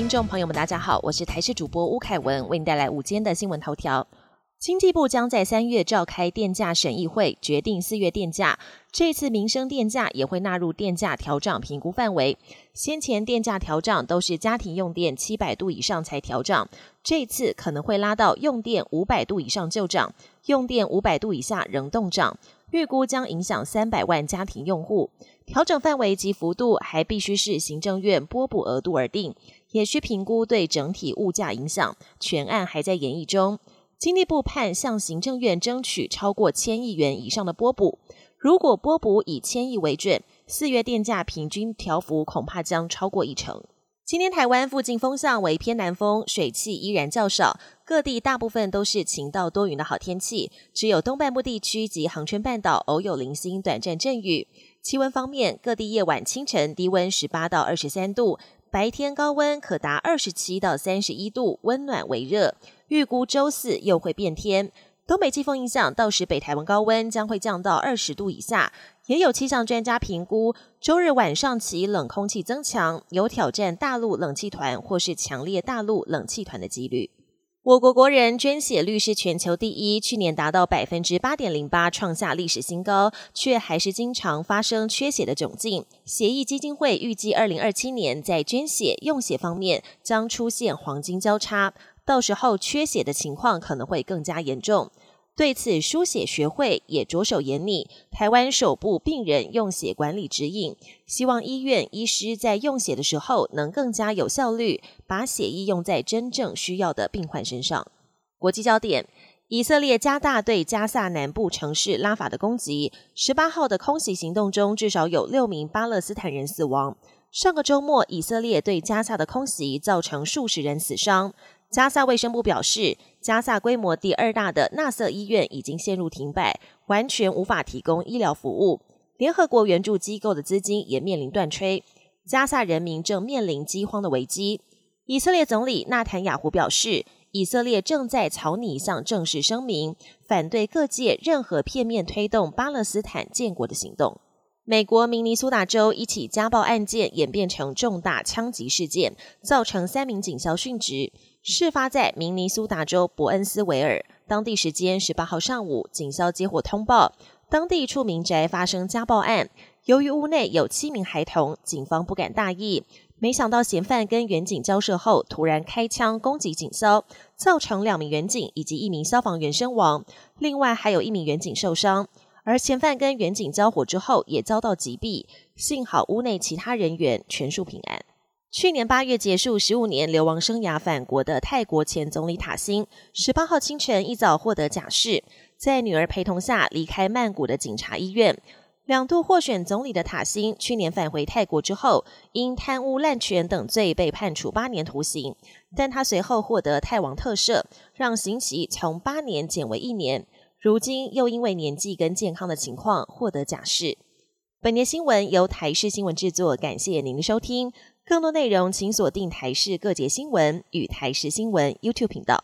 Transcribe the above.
听众朋友们，大家好，我是台视主播吴凯文，为您带来午间的新闻头条。经济部将在三月召开电价审议会，决定四月电价。这次民生电价也会纳入电价调涨评估范围。先前电价调涨都是家庭用电七百度以上才调涨，这次可能会拉到用电五百度以上就涨，用电五百度以下仍动涨。预估将影响三百万家庭用户。调整范围及幅度还必须是行政院拨补额度而定，也需评估对整体物价影响。全案还在研议中。经济部判向行政院争取超过千亿元以上的拨补，如果拨补以千亿为准，四月电价平均调幅恐怕将超过一成。今天台湾附近风向为偏南风，水汽依然较少，各地大部分都是晴到多云的好天气，只有东半部地区及恒春半岛偶有零星短暂阵雨。气温方面，各地夜晚、清晨低温十八到二十三度，白天高温可达二十七到三十一度，温暖为热。预估周四又会变天，东北季风影响，到时北台湾高温将会降到二十度以下。也有气象专家评估，周日晚上起冷空气增强，有挑战大陆冷气团或是强烈大陆冷气团的几率。我国国人捐血率是全球第一，去年达到百分之八点零八，创下历史新高，却还是经常发生缺血的窘境。协议基金会预计，二零二七年在捐血用血方面将出现黄金交叉。到时候缺血的情况可能会更加严重。对此，输血学会也着手严拟台湾首部病人用血管理指引，希望医院医师在用血的时候能更加有效率，把血液用在真正需要的病患身上。国际焦点：以色列加大对加萨南部城市拉法的攻击。十八号的空袭行动中，至少有六名巴勒斯坦人死亡。上个周末，以色列对加萨的空袭造成数十人死伤。加萨卫生部表示，加萨规模第二大的纳瑟医院已经陷入停摆，完全无法提供医疗服务。联合国援助机构的资金也面临断炊，加萨人民正面临饥荒的危机。以色列总理纳坦雅胡表示，以色列正在草拟一项正式声明，反对各界任何片面推动巴勒斯坦建国的行动。美国明尼苏达州一起家暴案件演变成重大枪击事件，造成三名警校殉职。事发在明尼苏达州伯恩斯维尔，当地时间十八号上午，警消接获通报，当地一处民宅发生家暴案。由于屋内有七名孩童，警方不敢大意，没想到嫌犯跟远警交涉后，突然开枪攻击警消，造成两名远警以及一名消防员身亡，另外还有一名远警受伤。而嫌犯跟远警交火之后，也遭到击毙，幸好屋内其他人员全数平安。去年八月结束十五年流亡生涯返国的泰国前总理塔辛，十八号清晨一早获得假释，在女儿陪同下离开曼谷的警察医院。两度获选总理的塔辛，去年返回泰国之后，因贪污滥权等罪被判处八年徒刑，但他随后获得泰王特赦，让刑期从八年减为一年。如今又因为年纪跟健康的情况获得假释。本年新闻由台视新闻制作，感谢您的收听。更多内容，请锁定台视各节新闻与台视新闻 YouTube 频道。